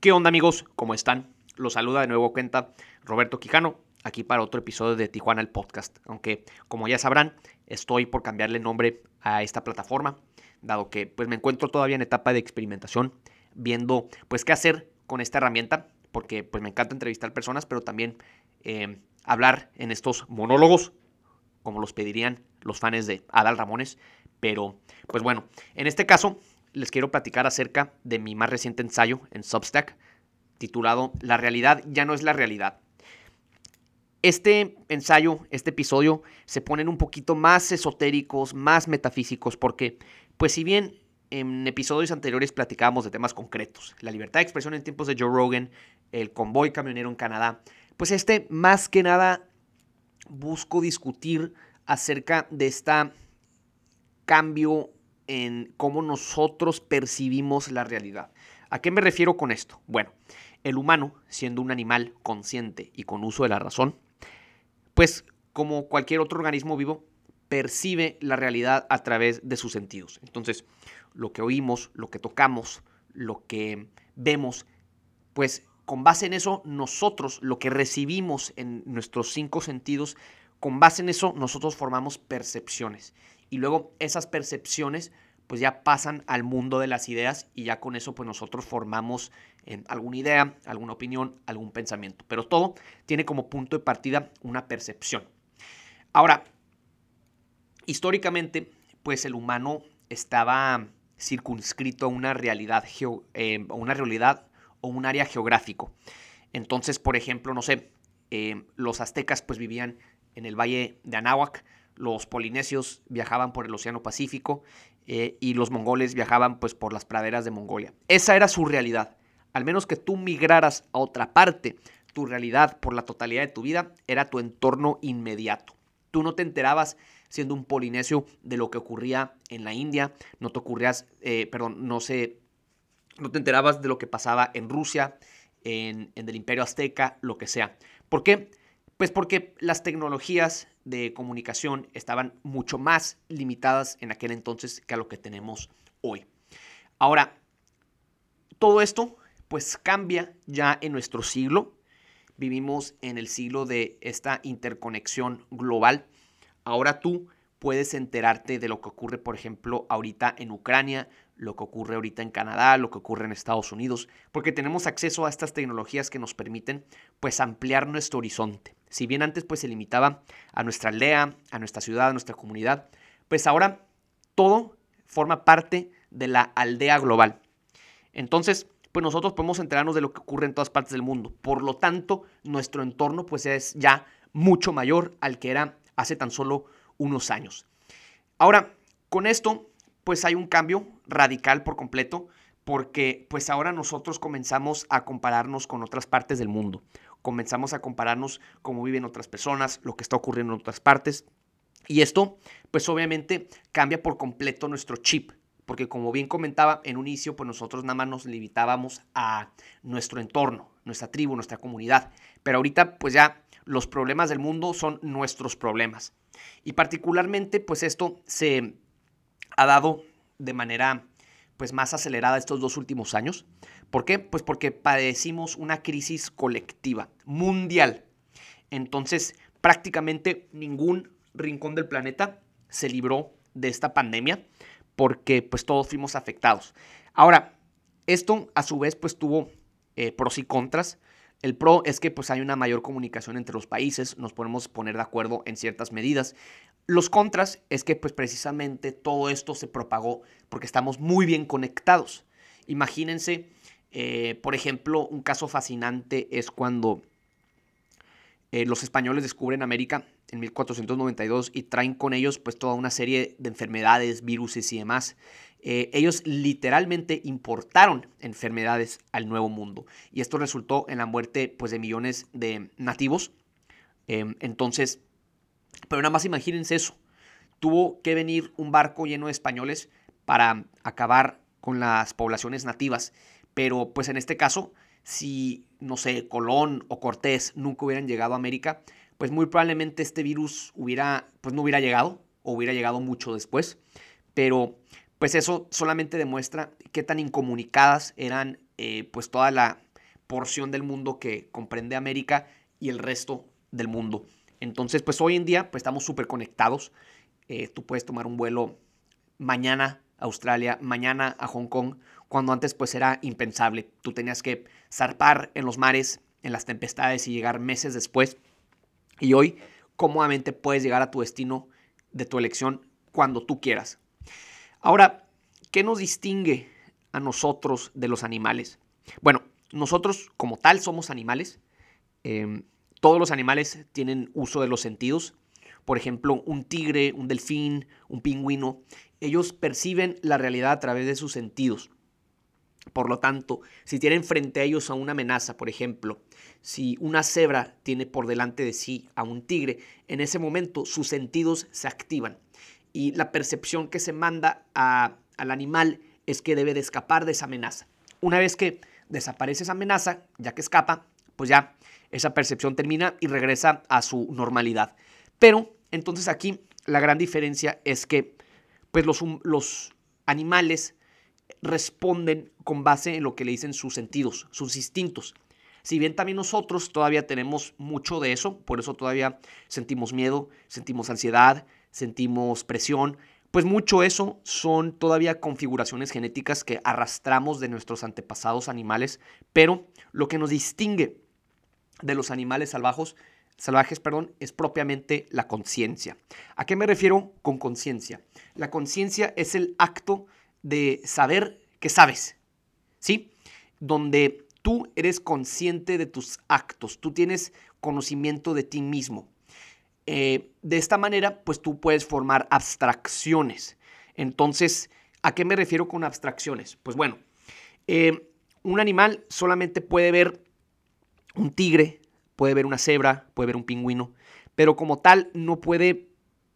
¿Qué onda amigos? ¿Cómo están? Los saluda de nuevo cuenta Roberto Quijano, aquí para otro episodio de Tijuana el Podcast. Aunque, como ya sabrán, estoy por cambiarle nombre a esta plataforma, dado que pues me encuentro todavía en etapa de experimentación, viendo pues qué hacer con esta herramienta, porque pues me encanta entrevistar personas, pero también eh, hablar en estos monólogos, como los pedirían los fans de Adal Ramones. Pero, pues bueno, en este caso les quiero platicar acerca de mi más reciente ensayo en Substack, titulado La realidad ya no es la realidad. Este ensayo, este episodio, se ponen un poquito más esotéricos, más metafísicos, porque, pues si bien en episodios anteriores platicábamos de temas concretos, la libertad de expresión en tiempos de Joe Rogan, el convoy camionero en Canadá, pues este más que nada busco discutir acerca de este cambio en cómo nosotros percibimos la realidad. ¿A qué me refiero con esto? Bueno, el humano, siendo un animal consciente y con uso de la razón, pues como cualquier otro organismo vivo, percibe la realidad a través de sus sentidos. Entonces, lo que oímos, lo que tocamos, lo que vemos, pues con base en eso, nosotros, lo que recibimos en nuestros cinco sentidos, con base en eso, nosotros formamos percepciones y luego esas percepciones pues ya pasan al mundo de las ideas y ya con eso pues nosotros formamos eh, alguna idea, alguna opinión, algún pensamiento. Pero todo tiene como punto de partida una percepción. Ahora, históricamente pues el humano estaba circunscrito a una realidad, eh, una realidad o un área geográfico. Entonces, por ejemplo, no sé, eh, los aztecas pues vivían en el valle de Anáhuac, los polinesios viajaban por el Océano Pacífico eh, y los mongoles viajaban pues por las praderas de Mongolia. Esa era su realidad. Al menos que tú migraras a otra parte, tu realidad por la totalidad de tu vida era tu entorno inmediato. Tú no te enterabas siendo un polinesio de lo que ocurría en la India, no te ocurrías, eh, perdón, no sé, no te enterabas de lo que pasaba en Rusia, en, en el Imperio Azteca, lo que sea. ¿Por qué? Pues porque las tecnologías de comunicación estaban mucho más limitadas en aquel entonces que a lo que tenemos hoy. Ahora, todo esto pues cambia ya en nuestro siglo. Vivimos en el siglo de esta interconexión global. Ahora tú puedes enterarte de lo que ocurre, por ejemplo, ahorita en Ucrania, lo que ocurre ahorita en Canadá, lo que ocurre en Estados Unidos, porque tenemos acceso a estas tecnologías que nos permiten pues ampliar nuestro horizonte. Si bien antes pues se limitaba a nuestra aldea, a nuestra ciudad, a nuestra comunidad, pues ahora todo forma parte de la aldea global. Entonces, pues nosotros podemos enterarnos de lo que ocurre en todas partes del mundo. Por lo tanto, nuestro entorno pues es ya mucho mayor al que era hace tan solo unos años. Ahora, con esto pues hay un cambio radical por completo porque pues ahora nosotros comenzamos a compararnos con otras partes del mundo. Comenzamos a compararnos cómo viven otras personas, lo que está ocurriendo en otras partes. Y esto pues obviamente cambia por completo nuestro chip. Porque como bien comentaba en un inicio, pues nosotros nada más nos limitábamos a nuestro entorno, nuestra tribu, nuestra comunidad. Pero ahorita pues ya los problemas del mundo son nuestros problemas. Y particularmente pues esto se ha dado de manera pues más acelerada estos dos últimos años. ¿Por qué? Pues porque padecimos una crisis colectiva mundial. Entonces, prácticamente ningún rincón del planeta se libró de esta pandemia porque pues todos fuimos afectados. Ahora, esto a su vez pues tuvo eh, pros y contras. El pro es que pues hay una mayor comunicación entre los países, nos podemos poner de acuerdo en ciertas medidas. Los contras es que pues precisamente todo esto se propagó porque estamos muy bien conectados. Imagínense, eh, por ejemplo, un caso fascinante es cuando eh, los españoles descubren América en 1492 y traen con ellos pues toda una serie de enfermedades, virus y demás. Eh, ellos literalmente importaron enfermedades al Nuevo Mundo y esto resultó en la muerte pues, de millones de nativos. Em, entonces, pero nada más imagínense eso. Tuvo que venir un barco lleno de españoles para acabar con las poblaciones nativas. Pero pues en este caso, si, no sé, Colón o Cortés nunca hubieran llegado a América, pues muy probablemente este virus hubiera, pues no hubiera llegado o hubiera llegado mucho después. Pero pues eso solamente demuestra qué tan incomunicadas eran eh, pues toda la porción del mundo que comprende América y el resto del mundo. Entonces, pues hoy en día pues, estamos súper conectados. Eh, tú puedes tomar un vuelo mañana a Australia, mañana a Hong Kong, cuando antes pues era impensable. Tú tenías que zarpar en los mares, en las tempestades y llegar meses después. Y hoy cómodamente puedes llegar a tu destino de tu elección cuando tú quieras. Ahora, ¿qué nos distingue a nosotros de los animales? Bueno, nosotros como tal somos animales. Em, todos los animales tienen uso de los sentidos. Por ejemplo, un tigre, un delfín, un pingüino, ellos perciben la realidad a través de sus sentidos. Por lo tanto, si tienen frente a ellos a una amenaza, por ejemplo, si una cebra tiene por delante de sí a un tigre, en ese momento sus sentidos se activan y la percepción que se manda al animal es que debe de escapar de esa amenaza. Una vez que desaparece esa amenaza, ya que escapa, pues ya esa percepción termina y regresa a su normalidad. Pero entonces aquí la gran diferencia es que pues los, los animales responden con base en lo que le dicen sus sentidos, sus instintos. Si bien también nosotros todavía tenemos mucho de eso, por eso todavía sentimos miedo, sentimos ansiedad, sentimos presión, pues mucho eso son todavía configuraciones genéticas que arrastramos de nuestros antepasados animales, pero lo que nos distingue de los animales salvajes, salvajes perdón, es propiamente la conciencia. ¿A qué me refiero con conciencia? La conciencia es el acto de saber que sabes, ¿sí? Donde tú eres consciente de tus actos, tú tienes conocimiento de ti mismo. Eh, de esta manera, pues tú puedes formar abstracciones. Entonces, ¿a qué me refiero con abstracciones? Pues bueno, eh, un animal solamente puede ver un tigre, puede ver una cebra, puede ver un pingüino, pero como tal no puede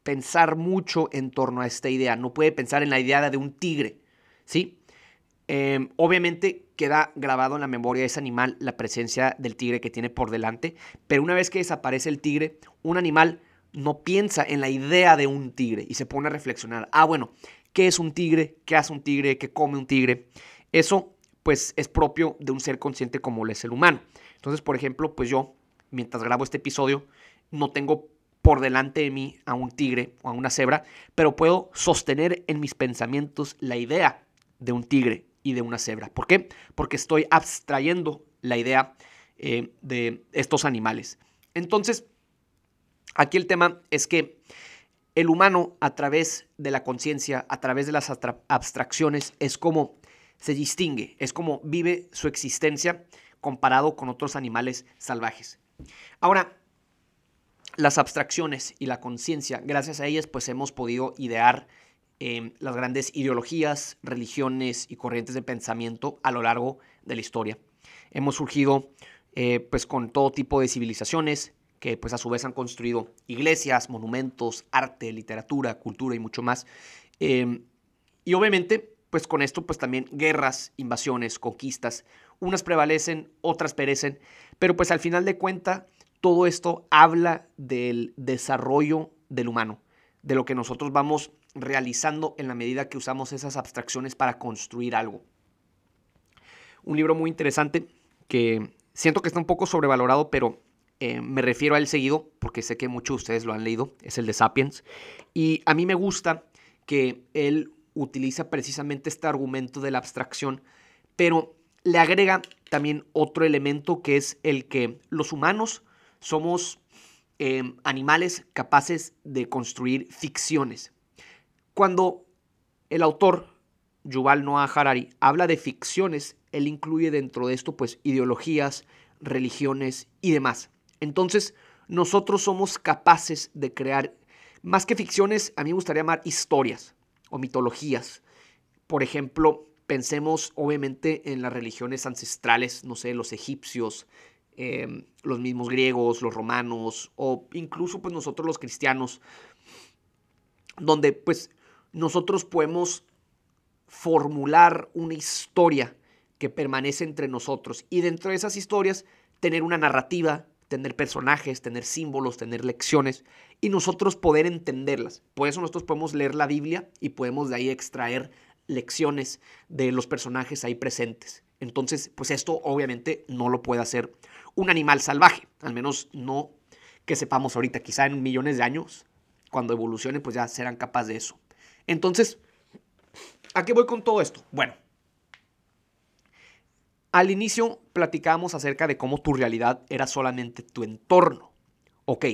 pensar mucho en torno a esta idea, no puede pensar en la idea de un tigre, ¿sí? Em, obviamente queda grabado en la memoria de ese animal la presencia del tigre que tiene por delante, pero una vez que desaparece el tigre, un animal no piensa en la idea de un tigre y se pone a reflexionar, ah, bueno, ¿qué es un tigre? ¿Qué hace un tigre? ¿Qué come un tigre? Eso pues es propio de un ser consciente como lo es el humano. Entonces, por ejemplo, pues yo, mientras grabo este episodio, no tengo por delante de mí a un tigre o a una cebra, pero puedo sostener en mis pensamientos la idea de un tigre y de una cebra. ¿Por qué? Porque estoy abstrayendo la idea eh, de estos animales. Entonces, aquí el tema es que el humano a través de la conciencia, a través de las abstracciones, es como se distingue, es como vive su existencia comparado con otros animales salvajes. Ahora, las abstracciones y la conciencia, gracias a ellas, pues hemos podido idear Em, las grandes ideologías, religiones y corrientes de pensamiento a lo largo de la historia. Hemos surgido eh, pues con todo tipo de civilizaciones que pues a su vez han construido iglesias, monumentos, arte, literatura, cultura y mucho más. Em, y obviamente pues con esto pues también guerras, invasiones, conquistas, unas prevalecen, otras perecen, pero pues al final de cuenta todo esto habla del desarrollo del humano, de lo que nosotros vamos realizando en la medida que usamos esas abstracciones para construir algo. Un libro muy interesante que siento que está un poco sobrevalorado, pero eh, me refiero a él seguido porque sé que muchos de ustedes lo han leído, es el de Sapiens. Y a mí me gusta que él utiliza precisamente este argumento de la abstracción, pero le agrega también otro elemento que es el que los humanos somos eh, animales capaces de construir ficciones. Cuando el autor Yuval Noah Harari habla de ficciones, él incluye dentro de esto pues ideologías, religiones y demás. Entonces, nosotros somos capaces de crear más que ficciones, a mí me gustaría llamar historias o mitologías. Por ejemplo, pensemos obviamente en las religiones ancestrales, no sé, los egipcios, em, los mismos griegos, los romanos o incluso pues nosotros los cristianos, donde pues nosotros podemos formular una historia que permanece entre nosotros y dentro de esas historias tener una narrativa, tener personajes, tener símbolos, tener lecciones y nosotros poder entenderlas. Por eso nosotros podemos leer la Biblia y podemos de ahí extraer lecciones de los personajes ahí presentes. Entonces, pues esto obviamente no lo puede hacer un animal salvaje, al menos no que sepamos ahorita, quizá en millones de años, cuando evolucione, pues ya serán capaces de eso. Entonces, ¿a qué voy con todo esto? Bueno, al inicio platicábamos acerca de cómo tu realidad era solamente tu entorno. Ok,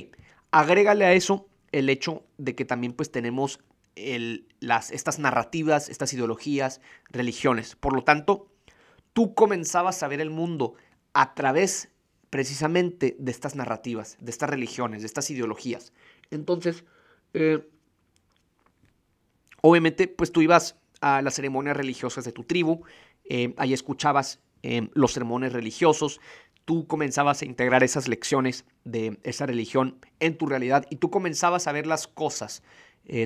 agrégale a eso el hecho de que también pues tenemos las, estas narrativas, estas ideologías, religiones. Por lo tanto, tú comenzabas a ver el mundo a través precisamente de estas narrativas, de estas religiones, de estas ideologías. Entonces, eh, obviamente, pues tú ibas a las ceremonias religiosas de tu tribu, eh, ahí escuchabas eh, los sermones religiosos, tú comenzabas a integrar esas lecciones de esa religión en tu realidad y tú comenzabas a ver las cosas,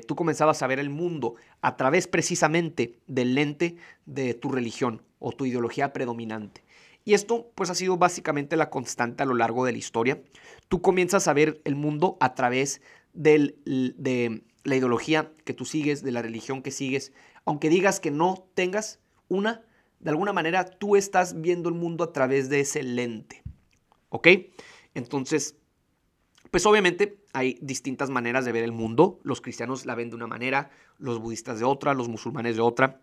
tú comenzabas a ver el mundo a través precisamente del lente de tu religión o tu ideología predominante. Y esto pues ha sido básicamente la constante a lo largo de la historia. Tú comienzas a ver el mundo a través de la ideología que tú sigues, de la religión que sigues. Aunque digas que no tengas una, de alguna manera tú estás viendo el mundo a través de ese lente. ¿Ok? Entonces, pues obviamente hay distintas maneras de ver el mundo. Los cristianos la ven de una manera, los budistas de otra, los musulmanes de otra.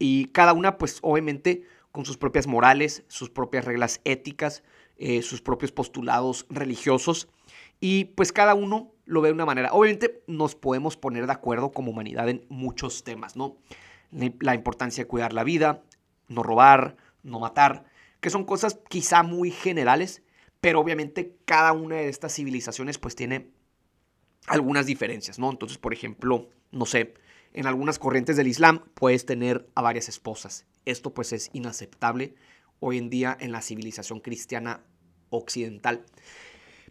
Y cada una pues obviamente con sus propias morales, sus propias reglas éticas, eh, sus propios postulados religiosos. Y pues cada uno lo ve de una manera. Obviamente nos podemos poner de acuerdo como humanidad en muchos temas, ¿no? La importancia de cuidar la vida, no robar, no matar, que son cosas quizá muy generales, pero obviamente cada una de estas civilizaciones pues tiene algunas diferencias, ¿no? Entonces, por ejemplo, no sé, en algunas corrientes del Islam puedes tener a varias esposas. Esto pues es inaceptable hoy en día en la civilización cristiana occidental.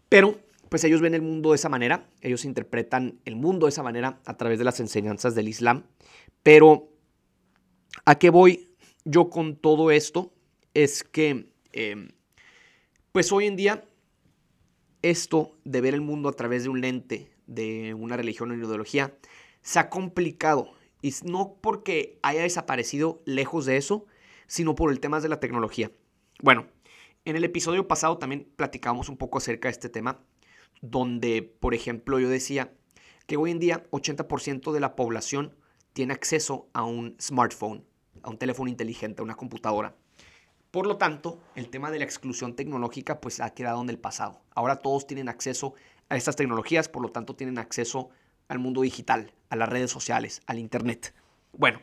Pero pues ellos ven el mundo de esa manera, ellos interpretan el mundo de esa manera a través de las enseñanzas del Islam. Pero ¿a qué voy yo con todo esto? Es que em, pues hoy en día esto de ver el mundo a través de un lente, de una religión o una ideología, se ha complicado. Y no porque haya desaparecido lejos de eso, sino por el tema de la tecnología. Bueno, en el episodio pasado también platicamos un poco acerca de este tema, donde, por ejemplo, yo decía que hoy en día 80% de la población tiene acceso a un smartphone, a un teléfono inteligente, a una computadora. Por lo tanto, el tema de la exclusión tecnológica pues ha quedado en el pasado. Ahora todos tienen acceso a estas tecnologías, por lo tanto tienen acceso al mundo digital, a las redes sociales, al Internet. Bueno,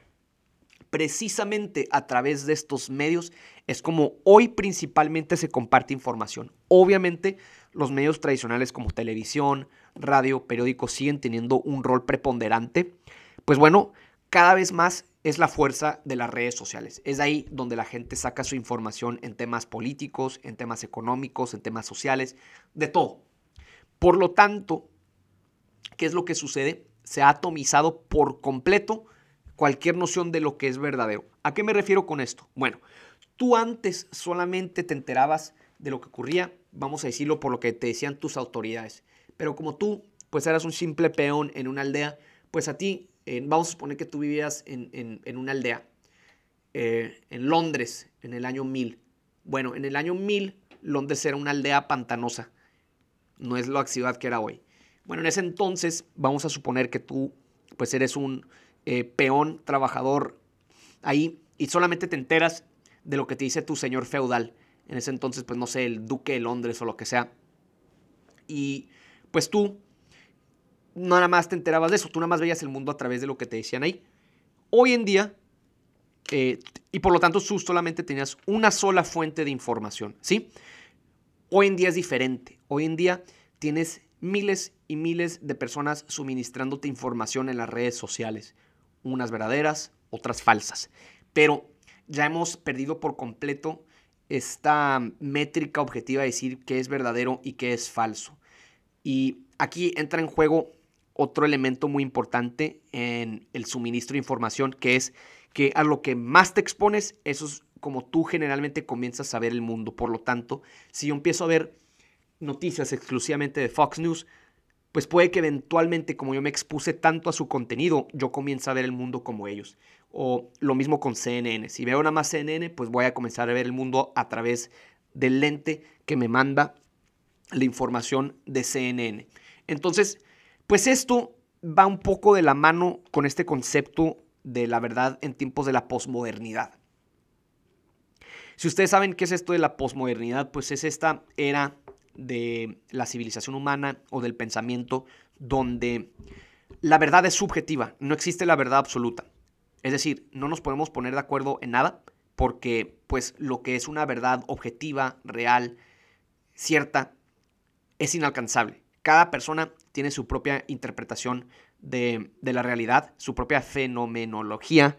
precisamente a través de estos medios es como hoy principalmente se comparte información. Obviamente los medios tradicionales como televisión, radio, periódicos siguen teniendo un rol preponderante. Pues bueno, cada vez más es la fuerza de las redes sociales. Es ahí donde la gente saca su información en temas políticos, en temas económicos, en temas sociales, de todo. Por lo tanto, ¿qué es lo que sucede? Se ha atomizado por completo cualquier noción de lo que es verdadero. ¿A qué me refiero con esto? Bueno, tú antes solamente te enterabas de lo que ocurría, vamos a decirlo por lo que te decían tus autoridades. Pero como tú, pues eras un simple peón en una aldea, pues a ti, vamos a suponer que tú vivías en, una aldea, eh, en Londres, en el año 1000. Bueno, en el año 1000, Londres era una aldea pantanosa. No es la ciudad que era hoy. Bueno, en ese entonces vamos a suponer que tú pues eres un eh, peón trabajador ahí y solamente te enteras de lo que te dice tu señor feudal. En ese entonces, pues no sé, el duque de Londres o lo que sea. Y pues tú nada más te enterabas de eso, tú nada más veías el mundo a través de lo que te decían ahí. Hoy en día, eh, y por lo tanto tú solamente tenías una sola fuente de información, ¿sí? Hoy en día es diferente. Hoy en día tienes miles y miles de personas suministrándote información en las redes sociales, unas verdaderas, otras falsas. Pero ya hemos perdido por completo esta métrica objetiva de decir qué es verdadero y qué es falso. Y aquí entra en juego otro elemento muy importante en el suministro de información, que es que a lo que más te expones, eso es como tú generalmente comienzas a ver el mundo. Por lo tanto, si yo empiezo a ver noticias exclusivamente de Fox News, pues puede que eventualmente, como yo me expuse tanto a su contenido, yo comience a ver el mundo como ellos. O lo mismo con CNN. Si veo nada más CNN, pues voy a comenzar a ver el mundo a través del lente que me manda la información de CNN. Entonces, pues esto va un poco de la mano con este concepto de la verdad en tiempos de la posmodernidad. Si ustedes saben qué es esto de la posmodernidad, pues es esta era de la civilización humana o del pensamiento donde la verdad es subjetiva, no existe la verdad absoluta. Es decir, no nos podemos poner de acuerdo en nada porque pues lo que es una verdad objetiva, real, cierta, es inalcanzable. Cada persona tiene su propia interpretación de, la realidad, su propia fenomenología.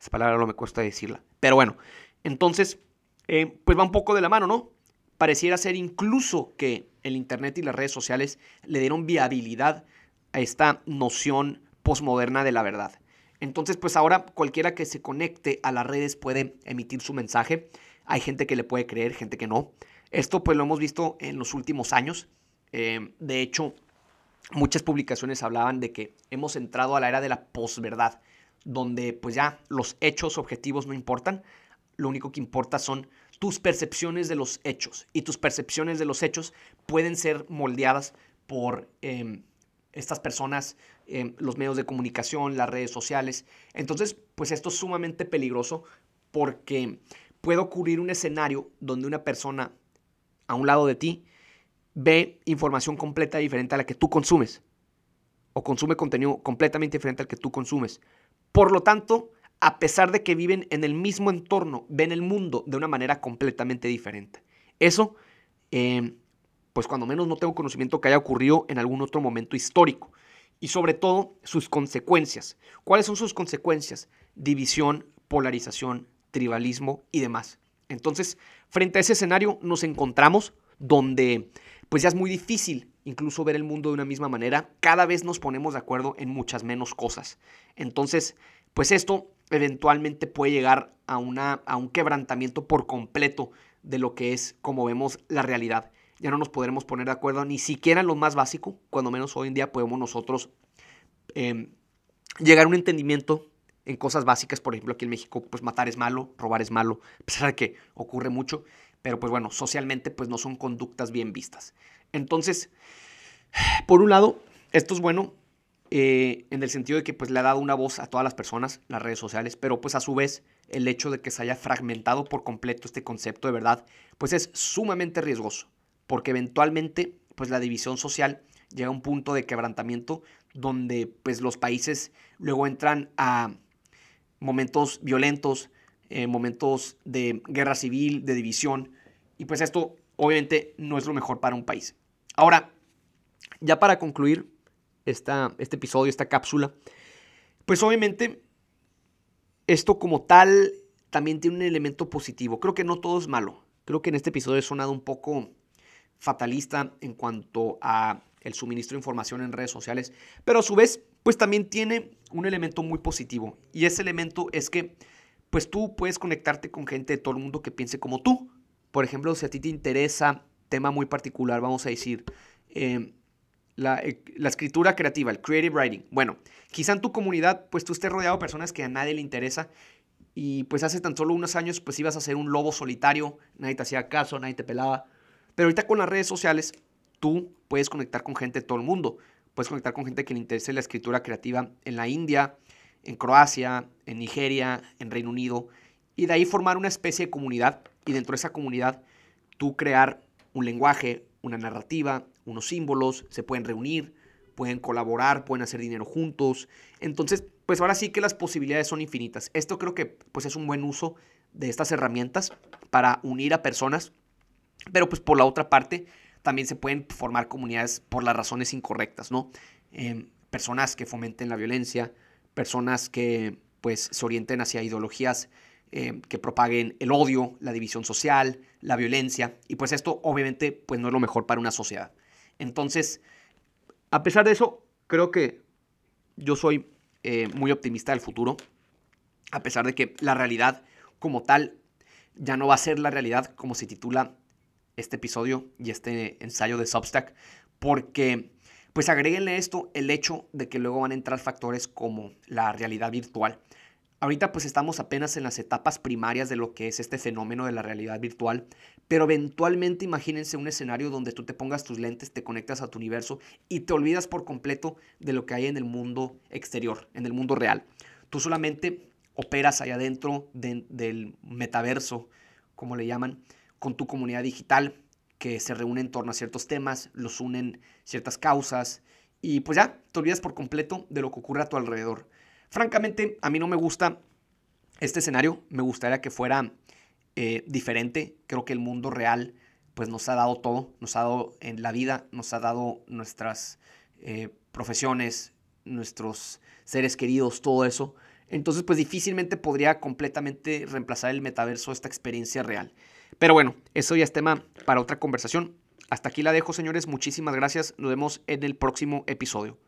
Esa palabra no me cuesta decirla. Pero bueno, entonces, eh, pues va un poco de la mano, ¿no? Pareciera ser incluso que el Internet y las redes sociales le dieron viabilidad a esta noción posmoderna de la verdad. Entonces, pues ahora cualquiera que se conecte a las redes puede emitir su mensaje. Hay gente que le puede creer, gente que no. Esto pues lo hemos visto en los últimos años. Eh, de hecho, muchas publicaciones hablaban de que hemos entrado a la era de la posverdad, donde pues ya los hechos objetivos no importan, lo único que importa son tus percepciones de los hechos y tus percepciones de los hechos pueden ser moldeadas por em, estas personas, em, los medios de comunicación, las redes sociales. Entonces, pues esto es sumamente peligroso porque puede ocurrir un escenario donde una persona a un lado de ti ve información completa diferente a la que tú consumes. O consume contenido completamente diferente al que tú consumes. Por lo tanto, a pesar de que viven en el mismo entorno, ven el mundo de una manera completamente diferente. Eso, em, pues cuando menos no tengo conocimiento que haya ocurrido en algún otro momento histórico. Y sobre todo, sus consecuencias. ¿Cuáles son sus consecuencias? División, polarización, tribalismo y demás. Entonces, frente a ese escenario nos encontramos donde pues ya es muy difícil incluso ver el mundo de una misma manera. Cada vez nos ponemos de acuerdo en muchas menos cosas. Entonces, pues esto eventualmente puede llegar a, una, a un quebrantamiento por completo de lo que es como vemos la realidad. Ya no nos podremos poner de acuerdo ni siquiera en lo más básico, cuando menos hoy en día podemos nosotros em, llegar a un entendimiento en cosas básicas, por ejemplo, aquí en México, pues matar es malo, robar es malo, a pesar de que ocurre mucho, pero pues bueno, socialmente pues no son conductas bien vistas. Entonces, por un lado, esto es bueno eh, en el sentido de que pues le ha dado una voz a todas las personas, las redes sociales, pero pues a su vez el hecho de que se haya fragmentado por completo este concepto de verdad, pues es sumamente riesgoso, porque eventualmente pues la división social llega a un punto de quebrantamiento donde pues los países luego entran a momentos violentos, eh, momentos de guerra civil, de división, y pues esto obviamente no es lo mejor para un país. Ahora, ya para concluir esta, este episodio, esta cápsula, pues obviamente esto como tal también tiene un elemento positivo. Creo que no todo es malo. Creo que en este episodio he sonado un poco fatalista en cuanto a el suministro de información en redes sociales, pero a su vez, pues también tiene un elemento muy positivo y ese elemento es que pues tú puedes conectarte con gente de todo el mundo que piense como tú. Por ejemplo, si a ti te interesa tema muy particular, vamos a decir, em, la, eh, la, escritura creativa, el creative writing. Bueno, quizá en tu comunidad, pues tú estés rodeado de personas que a nadie le interesa y pues hace tan solo unos años, pues ibas a ser un lobo solitario, nadie te hacía caso, nadie te pelaba. Pero ahorita con las redes sociales, tú puedes conectar con gente de todo el mundo. Puedes conectar con gente que le interese la escritura creativa en la India, en Croacia, en Nigeria, en Reino Unido, y de ahí formar una especie de comunidad y dentro de esa comunidad tú crear un lenguaje, una narrativa, unos símbolos, se pueden reunir, pueden colaborar, pueden hacer dinero juntos. Entonces, pues ahora sí que las posibilidades son infinitas. Esto creo que pues es un buen uso de estas herramientas para unir a personas, pero pues por la otra parte también se pueden formar comunidades por las razones incorrectas, ¿no? Em, personas que fomenten la violencia, personas que pues se orienten hacia ideologías eh, que propaguen el odio, la división social, la violencia, y pues esto obviamente pues no es lo mejor para una sociedad. Entonces, a pesar de eso, creo que yo soy eh, muy optimista del futuro, a pesar de que la realidad como tal ya no va a ser la realidad como se titula este episodio y este ensayo de Substack, porque pues agréguenle esto el hecho de que luego van a entrar factores como la realidad virtual. Ahorita pues estamos apenas en las etapas primarias de lo que es este fenómeno de la realidad virtual, pero eventualmente imagínense un escenario donde tú te pongas tus lentes, te conectas a tu universo y te olvidas por completo de lo que hay en el mundo exterior, en el mundo real. Tú solamente operas allá adentro del metaverso, como le llaman, con tu comunidad digital que se reúne en torno a ciertos temas, los unen ciertas causas y pues ya te olvidas por completo de lo que ocurre a tu alrededor. Francamente, a mí no me gusta este escenario, me gustaría que fuera eh, diferente. Creo que el mundo real pues nos ha dado todo, nos ha dado en la vida, nos ha dado nuestras eh, profesiones, nuestros seres queridos, todo eso. Entonces pues difícilmente podría completamente reemplazar el metaverso esta experiencia real. Pero bueno, eso ya es tema para otra conversación. Hasta aquí la dejo, señores. Muchísimas gracias. Nos vemos en el próximo episodio.